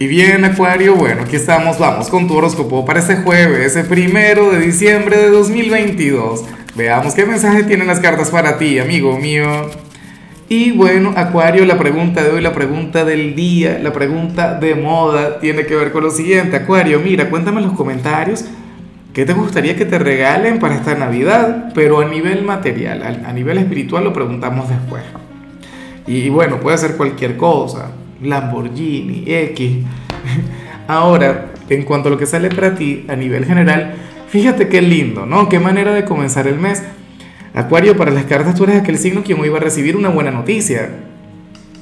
Y bien, Acuario, bueno, aquí estamos, vamos con tu horóscopo para ese jueves, ese primero de diciembre de 2022. Veamos qué mensaje tienen las cartas para ti, amigo mío. Y bueno, Acuario, la pregunta de hoy, la pregunta del día, la pregunta de moda, tiene que ver con lo siguiente. Acuario, mira, cuéntame en los comentarios qué te gustaría que te regalen para esta Navidad, pero a nivel material, a, nivel espiritual lo preguntamos después. Y bueno, puede ser cualquier cosa Lamborghini, X. Ahora, en cuanto a lo que sale para ti a nivel general, fíjate qué lindo, ¿no? Qué manera de comenzar el mes. Acuario, para las cartas tú eres aquel signo quien hoy va a recibir una buena noticia.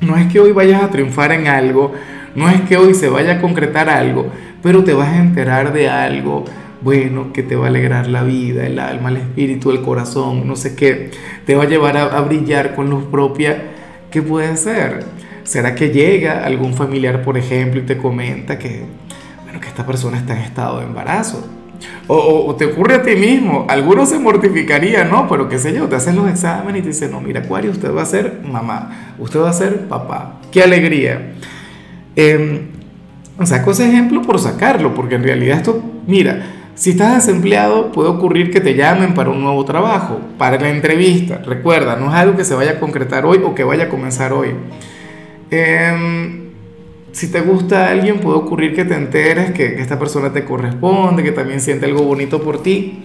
No es que hoy vayas a triunfar en algo, no es que hoy se vaya a concretar algo, pero te vas a enterar de algo bueno que te va a alegrar la vida, el alma, el espíritu, el corazón, no sé qué, te va a llevar a, a brillar con luz propia. ¿Qué puede ser? ¿Será que llega algún familiar, por ejemplo, y te comenta que, bueno, que esta persona está en estado de embarazo? O, te ocurre a ti mismo, algunos se mortificarían, ¿no? Pero qué sé yo, te hacen los exámenes y te dicen, no, mira, Acuario, usted va a ser mamá, usted va a ser papá. ¡Qué alegría! Eh, saco ese ejemplo por sacarlo, porque en realidad esto, mira, si estás desempleado, puede ocurrir que te llamen para un nuevo trabajo, para la entrevista. Recuerda, no es algo que se vaya a concretar hoy o que vaya a comenzar hoy. Em, si te gusta alguien, puede ocurrir que te enteres que, esta persona te corresponde, que también siente algo bonito por ti.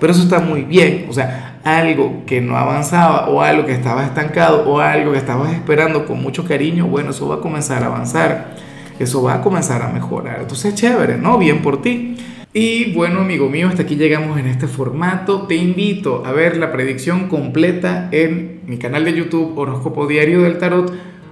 Pero eso está muy bien. O sea, algo que no avanzaba o algo que estaba estancado o algo que estabas esperando con mucho cariño, bueno, eso va a comenzar a avanzar. Eso va a comenzar a mejorar. Entonces, chévere, ¿no? Bien por ti. Y bueno, amigo mío, hasta aquí llegamos en este formato. Te invito a ver la predicción completa en mi canal de YouTube Horóscopo Diario del Tarot